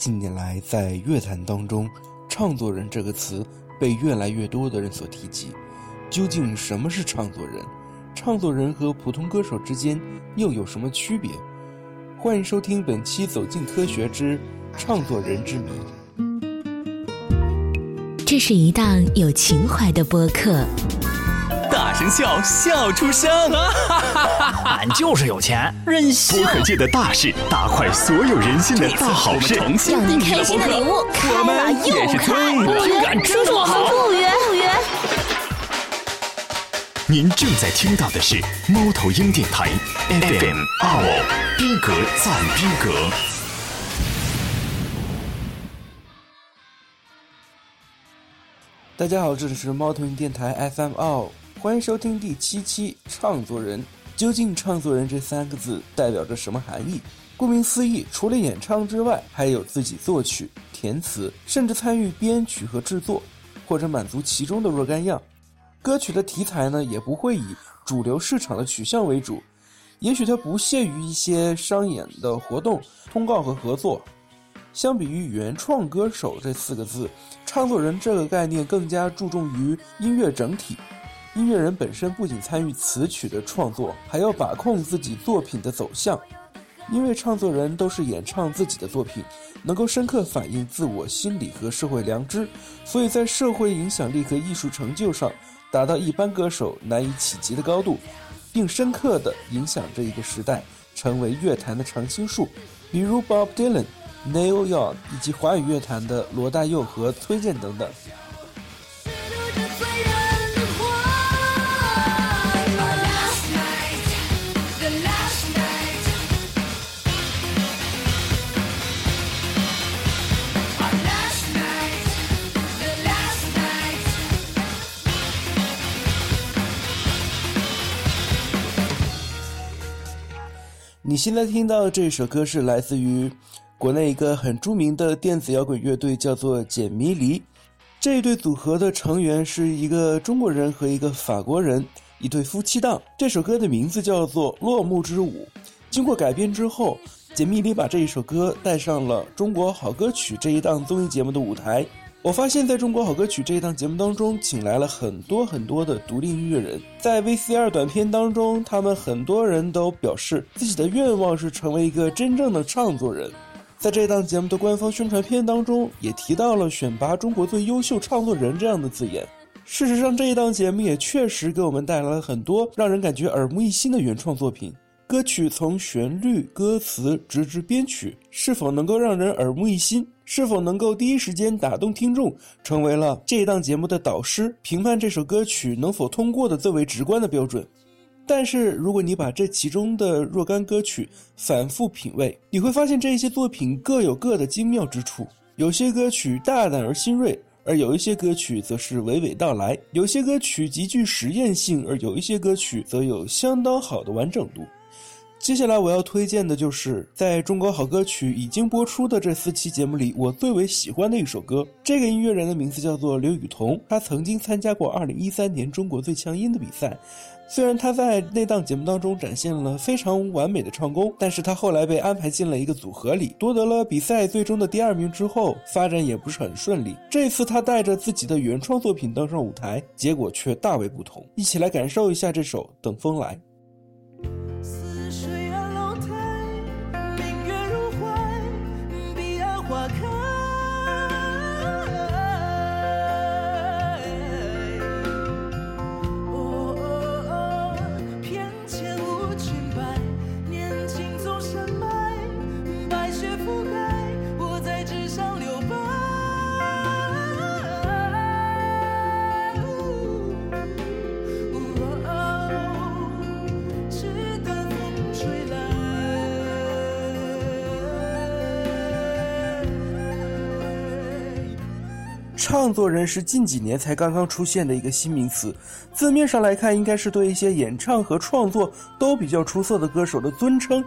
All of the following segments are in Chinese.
近年来，在乐坛当中，“唱作人”这个词被越来越多的人所提及。究竟什么是唱作人？唱作人和普通歌手之间又有什么区别？欢迎收听本期《走进科学之唱作人之谜》。这是一档有情怀的播客。大声笑，笑出声！俺就是有钱，任性。播客界的大事，大快所有人心的大好事。让你开心的礼物，开了又开，不敢说我好。不约不约。您正在听到的是猫头鹰电台 FM 二逼格赞逼格。大家好，这里是猫头鹰电台 FM 二。欢迎收听第七期《唱作人》。究竟“唱作人”这三个字代表着什么含义？顾名思义，除了演唱之外，还有自己作曲、填词，甚至参与编曲和制作，或者满足其中的若干样。歌曲的题材呢，也不会以主流市场的取向为主，也许它不屑于一些商演的活动、通告和合作。相比于“原创歌手”这四个字，“唱作人”这个概念更加注重于音乐整体。音乐人本身不仅参与词曲的创作，还要把控自己作品的走向。因为唱作人都是演唱自己的作品，能够深刻反映自我心理和社会良知，所以在社会影响力和艺术成就上达到一般歌手难以企及的高度，并深刻地影响着一个时代，成为乐坛的常青树。比如 Bob Dylan、Neil Young 以及华语乐坛的罗大佑和崔健等等。你现在听到这首歌是来自于国内一个很著名的电子摇滚乐队，叫做简迷离。这一对组合的成员是一个中国人和一个法国人，一对夫妻档。这首歌的名字叫做《落幕之舞》。经过改编之后，简迷离把这一首歌带上了《中国好歌曲》这一档综艺节目的舞台。我发现，在中国好歌曲这一档节目当中，请来了很多很多的独立音乐人。在 VCR 短片当中，他们很多人都表示自己的愿望是成为一个真正的唱作人。在这档节目的官方宣传片当中，也提到了选拔中国最优秀唱作人这样的字眼。事实上，这一档节目也确实给我们带来了很多让人感觉耳目一新的原创作品。歌曲从旋律、歌词直至编曲，是否能够让人耳目一新？是否能够第一时间打动听众，成为了这档节目的导师，评判这首歌曲能否通过的最为直观的标准。但是，如果你把这其中的若干歌曲反复品味，你会发现这些作品各有各的精妙之处。有些歌曲大胆而新锐，而有一些歌曲则是娓娓道来；有些歌曲极具实验性，而有一些歌曲则有相当好的完整度。接下来我要推荐的就是在中国好歌曲已经播出的这四期节目里，我最为喜欢的一首歌。这个音乐人的名字叫做刘雨桐，他曾经参加过2013年中国最强音的比赛。虽然他在那档节目当中展现了非常完美的唱功，但是他后来被安排进了一个组合里，夺得了比赛最终的第二名之后，发展也不是很顺利。这次他带着自己的原创作品登上舞台，结果却大为不同。一起来感受一下这首《等风来》。唱作人是近几年才刚刚出现的一个新名词，字面上来看，应该是对一些演唱和创作都比较出色的歌手的尊称。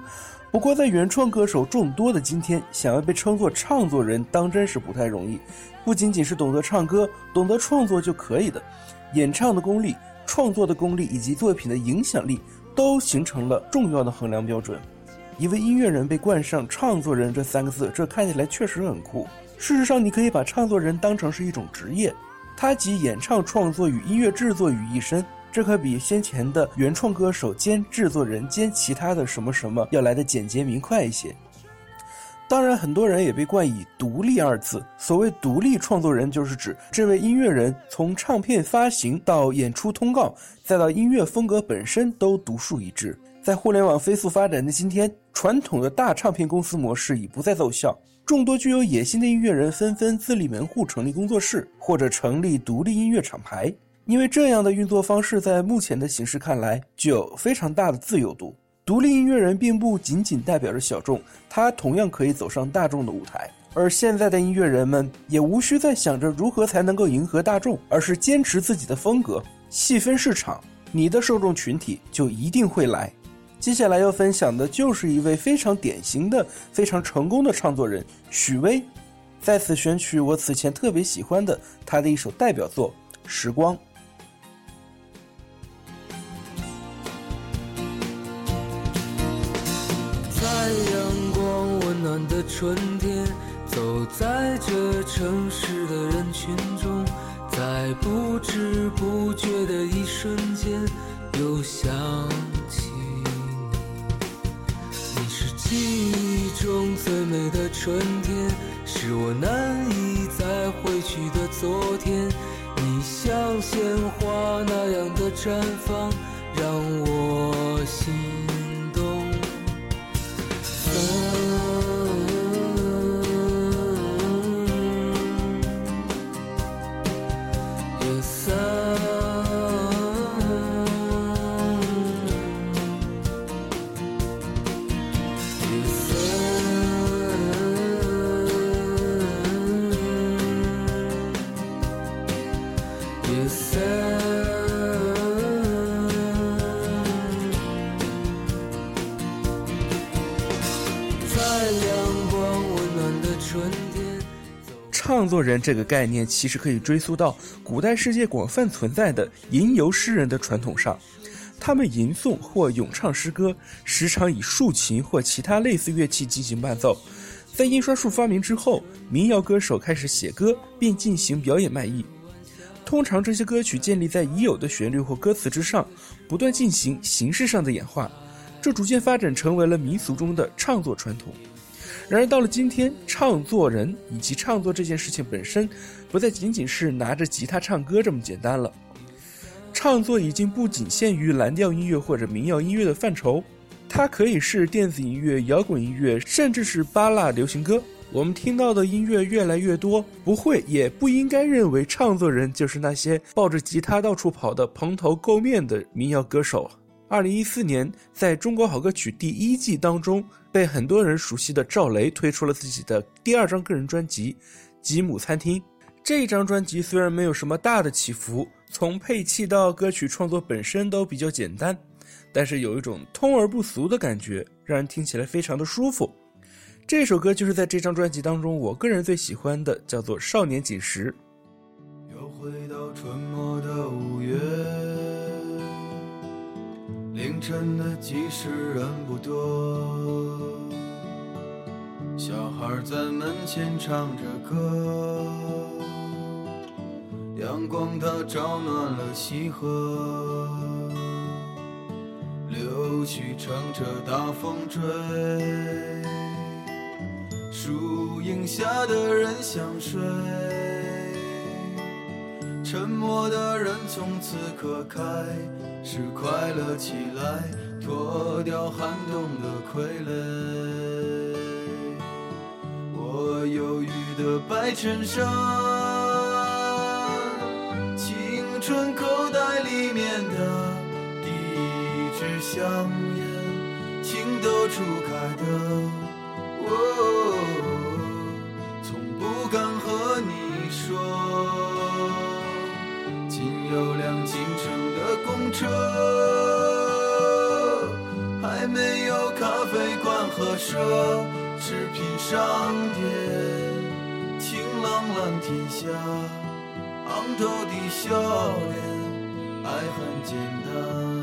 不过，在原创歌手众多的今天，想要被称作唱作人，当真是不太容易。不仅仅是懂得唱歌、懂得创作就可以的，演唱的功力、创作的功力以及作品的影响力，都形成了重要的衡量标准。一位音乐人被冠上“唱作人”这三个字，这看起来确实很酷。事实上，你可以把唱作人当成是一种职业，他集演唱创作与音乐制作于一身，这可比先前的原创歌手兼制作人兼其他的什么什么要来的简洁明快一些。当然，很多人也被冠以“独立”二字。所谓“独立创作人”，就是指这位音乐人从唱片发行到演出通告，再到音乐风格本身都独树一帜。在互联网飞速发展的今天，传统的大唱片公司模式已不再奏效，众多具有野心的音乐人纷纷自立门户，成立工作室或者成立独立音乐厂牌。因为这样的运作方式，在目前的形势看来，具有非常大的自由度。独立音乐人并不仅仅代表着小众，他同样可以走上大众的舞台。而现在的音乐人们也无需再想着如何才能够迎合大众，而是坚持自己的风格，细分市场，你的受众群体就一定会来。接下来要分享的就是一位非常典型的、非常成功的创作人许巍，在此选取我此前特别喜欢的他的一首代表作《时光》。在阳光温暖的春天，走在这城市的人群中，在不知不觉的一瞬间，又想记忆中最美的春天，是我难以再回去的昨天。你像鲜花那样的绽放，创作人这个概念其实可以追溯到古代世界广泛存在的吟游诗人的传统上，他们吟诵或咏唱诗歌，时常以竖琴或其他类似乐器进行伴奏。在印刷术发明之后，民谣歌手开始写歌并进行表演卖艺。通常这些歌曲建立在已有的旋律或歌词之上，不断进行形式上的演化，这逐渐发展成为了民俗中的唱作传统。然而到了今天，唱作人以及唱作这件事情本身，不再仅仅是拿着吉他唱歌这么简单了。唱作已经不仅限于蓝调音乐或者民谣音乐的范畴，它可以是电子音乐、摇滚音乐，甚至是巴拉流行歌。我们听到的音乐越来越多，不会也不应该认为唱作人就是那些抱着吉他到处跑的蓬头垢面的民谣歌手。二零一四年，在中国好歌曲第一季当中，被很多人熟悉的赵雷推出了自己的第二张个人专辑《吉姆餐厅》。这张专辑虽然没有什么大的起伏，从配器到歌曲创作本身都比较简单，但是有一种通而不俗的感觉，让人听起来非常的舒服。这首歌就是在这张专辑当中，我个人最喜欢的，叫做《少年锦时》。又回到春末的五月。凌晨的集市人不多，小孩在门前唱着歌，阳光它照暖了溪河，柳絮乘着大风追，树荫下的人想睡，沉默的人从此刻开。是快乐起来，脱掉寒冬的傀儡。我忧郁的白衬衫，青春口袋里面的第一支香烟，情窦初开的我，车，还没有咖啡馆和奢侈品商店。晴朗蓝天下，昂头的笑脸，爱很简单。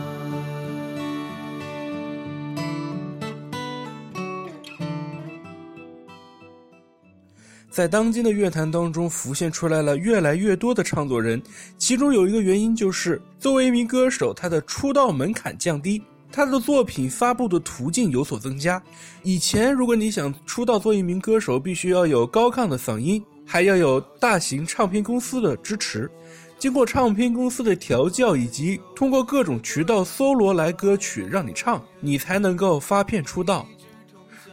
在当今的乐坛当中浮现出来了越来越多的唱作人，其中有一个原因就是作为一名歌手，他的出道门槛降低，他的作品发布的途径有所增加。以前如果你想出道做一名歌手，必须要有高亢的嗓音，还要有大型唱片公司的支持，经过唱片公司的调教，以及通过各种渠道搜罗来歌曲让你唱，你才能够发片出道。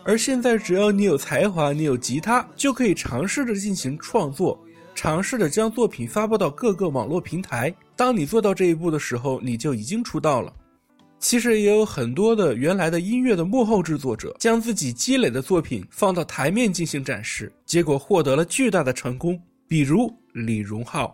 而现在，只要你有才华，你有吉他，就可以尝试着进行创作，尝试着将作品发布到各个网络平台。当你做到这一步的时候，你就已经出道了。其实也有很多的原来的音乐的幕后制作者，将自己积累的作品放到台面进行展示，结果获得了巨大的成功。比如李荣浩。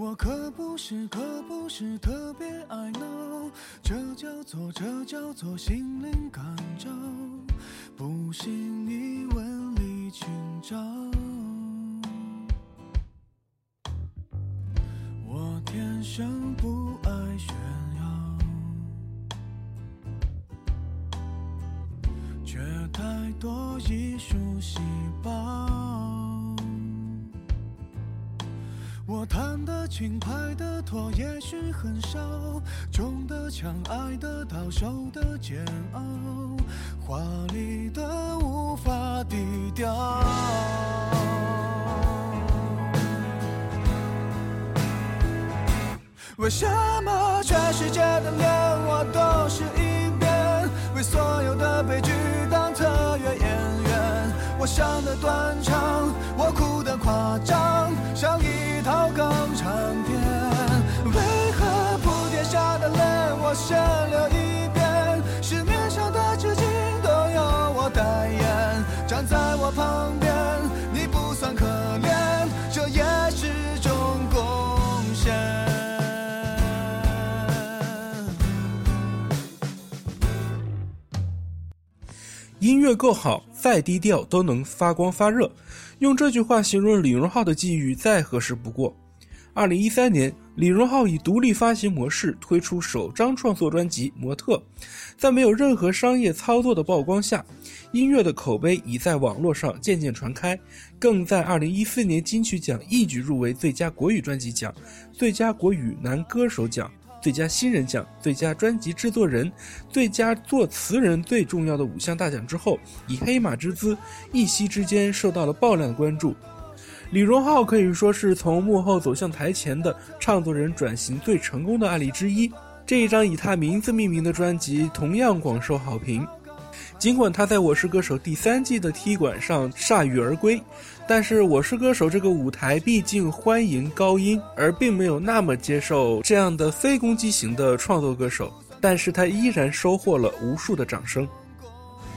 我可不是，可不是特别爱闹，这叫做，这叫做心灵感召。不信你问李清照。我天生不爱炫耀，却太多艺术细胞。我弹的轻，拍的拖，也许很少，中的枪，爱的到，受的煎熬，华丽的无法低调。为什么全世界的脸我都是一遍？为所有的悲剧当特约演员？我伤的断肠，我哭的夸张，像一。套港唱片，为何铺天下的泪我先流一遍？市面上的纸巾都由我代言，站在我旁边，你不算可怜，这也是种贡献。音乐够好，再低调都能发光发热。用这句话形容李荣浩的际遇再合适不过。二零一三年，李荣浩以独立发行模式推出首张创作专辑《模特》，在没有任何商业操作的曝光下，音乐的口碑已在网络上渐渐传开，更在二零一四年金曲奖一举入围最佳国语专辑奖、最佳国语男歌手奖。最佳新人奖、最佳专辑制作人、最佳作词人，最重要的五项大奖之后，以黑马之姿，一夕之间受到了爆量关注。李荣浩可以说是从幕后走向台前的唱作人转型最成功的案例之一。这一张以他名字命名的专辑同样广受好评。尽管他在《我是歌手》第三季的踢馆上铩羽而归，但是《我是歌手》这个舞台毕竟欢迎高音，而并没有那么接受这样的非攻击型的创作歌手。但是他依然收获了无数的掌声。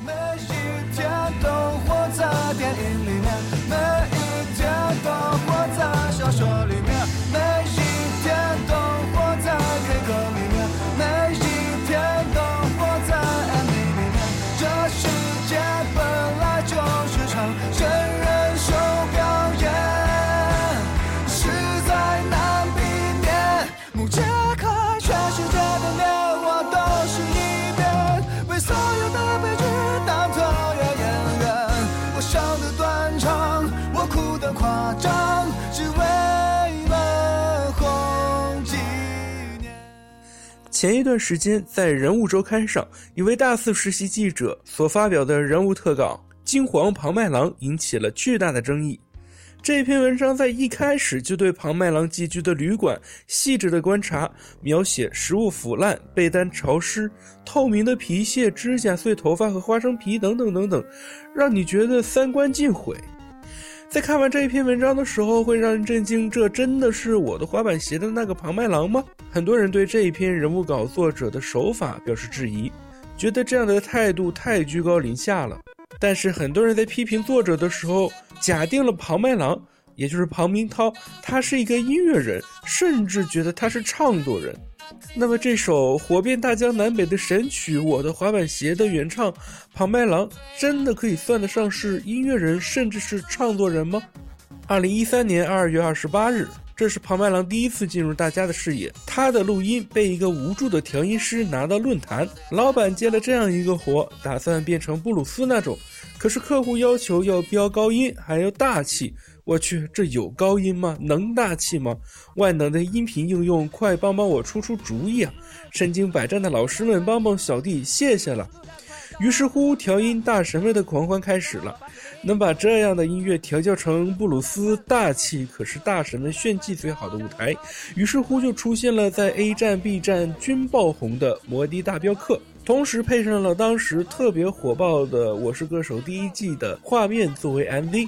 每一天都活在电影前一段时间，在《人物周刊》上，一位大四实习记者所发表的人物特稿《金黄庞麦郎》引起了巨大的争议。这篇文章在一开始就对庞麦郎寄居的旅馆细致的观察，描写食物腐烂、被单潮湿、透明的皮屑、指甲碎、头发和花生皮等等等等，让你觉得三观尽毁。在看完这一篇文章的时候，会让人震惊：这真的是我的滑板鞋的那个庞麦郎吗？很多人对这一篇人物稿作者的手法表示质疑，觉得这样的态度太居高临下了。但是很多人在批评作者的时候，假定了庞麦郎，也就是庞明涛，他是一个音乐人，甚至觉得他是唱作人。那么这首火遍大江南北的神曲《我的滑板鞋》的原唱庞麦郎，真的可以算得上是音乐人，甚至是唱作人吗？二零一三年二月二十八日，这是庞麦郎第一次进入大家的视野。他的录音被一个无助的调音师拿到论坛，老板接了这样一个活，打算变成布鲁斯那种，可是客户要求要飙高音，还要大气。我去，这有高音吗？能大气吗？万能的音频应用，快帮帮我出出主意啊！身经百战的老师们，帮帮小弟，谢谢了。于是乎，调音大神们的狂欢开始了。能把这样的音乐调教成布鲁斯大气，可是大神们炫技最好的舞台。于是乎，就出现了在 A 站、B 站均爆红的《摩的大镖客》。同时配上了当时特别火爆的《我是歌手》第一季的画面作为 MV，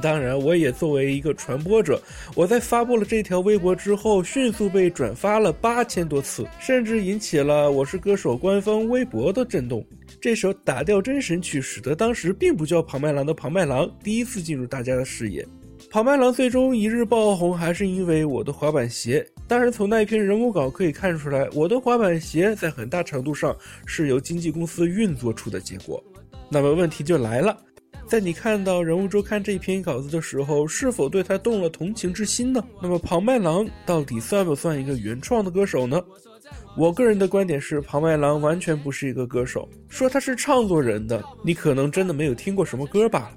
当然我也作为一个传播者，我在发布了这条微博之后，迅速被转发了八千多次，甚至引起了《我是歌手》官方微博的震动。这首打掉真神曲，使得当时并不叫庞麦郎的庞麦郎第一次进入大家的视野。庞麦郎最终一日爆红，还是因为我的滑板鞋。当然，从那一篇人物稿可以看出来，我的滑板鞋在很大程度上是由经纪公司运作出的结果。那么问题就来了，在你看到《人物周刊》这篇稿子的时候，是否对他动了同情之心呢？那么庞麦郎到底算不算一个原创的歌手呢？我个人的观点是，庞麦郎完全不是一个歌手。说他是创作人的，你可能真的没有听过什么歌罢了。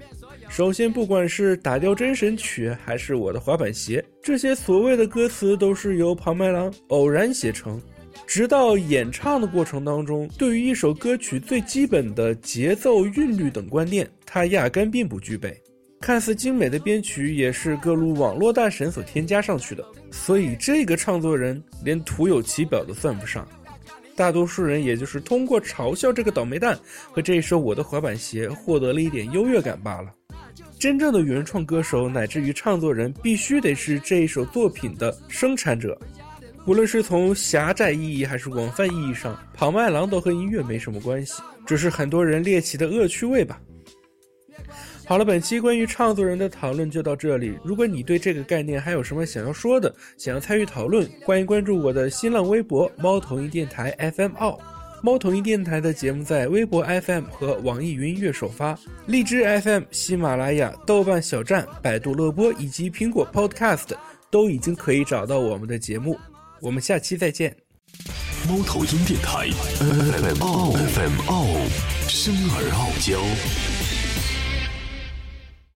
首先，不管是打掉真神曲，还是我的滑板鞋，这些所谓的歌词都是由庞麦郎偶然写成。直到演唱的过程当中，对于一首歌曲最基本的节奏、韵律等观念，他压根并不具备。看似精美的编曲，也是各路网络大神所添加上去的。所以，这个创作人连徒有其表都算不上。大多数人也就是通过嘲笑这个倒霉蛋和这一首《我的滑板鞋》，获得了一点优越感罢了。真正的原创歌手乃至于创作人，必须得是这一首作品的生产者。无论是从狭窄意义还是广泛意义上，庞麦郎都和音乐没什么关系，只是很多人猎奇的恶趣味吧。好了，本期关于创作人的讨论就到这里。如果你对这个概念还有什么想要说的，想要参与讨论，欢迎关注我的新浪微博“猫头鹰电台 FM 奥”。猫头鹰电台的节目在微博 FM 和网易云音乐首发，荔枝 FM、喜马拉雅、豆瓣小站、百度乐播以及苹果 Podcast 都已经可以找到我们的节目。我们下期再见。猫头鹰电台 FM 傲 FM 傲，生而傲娇。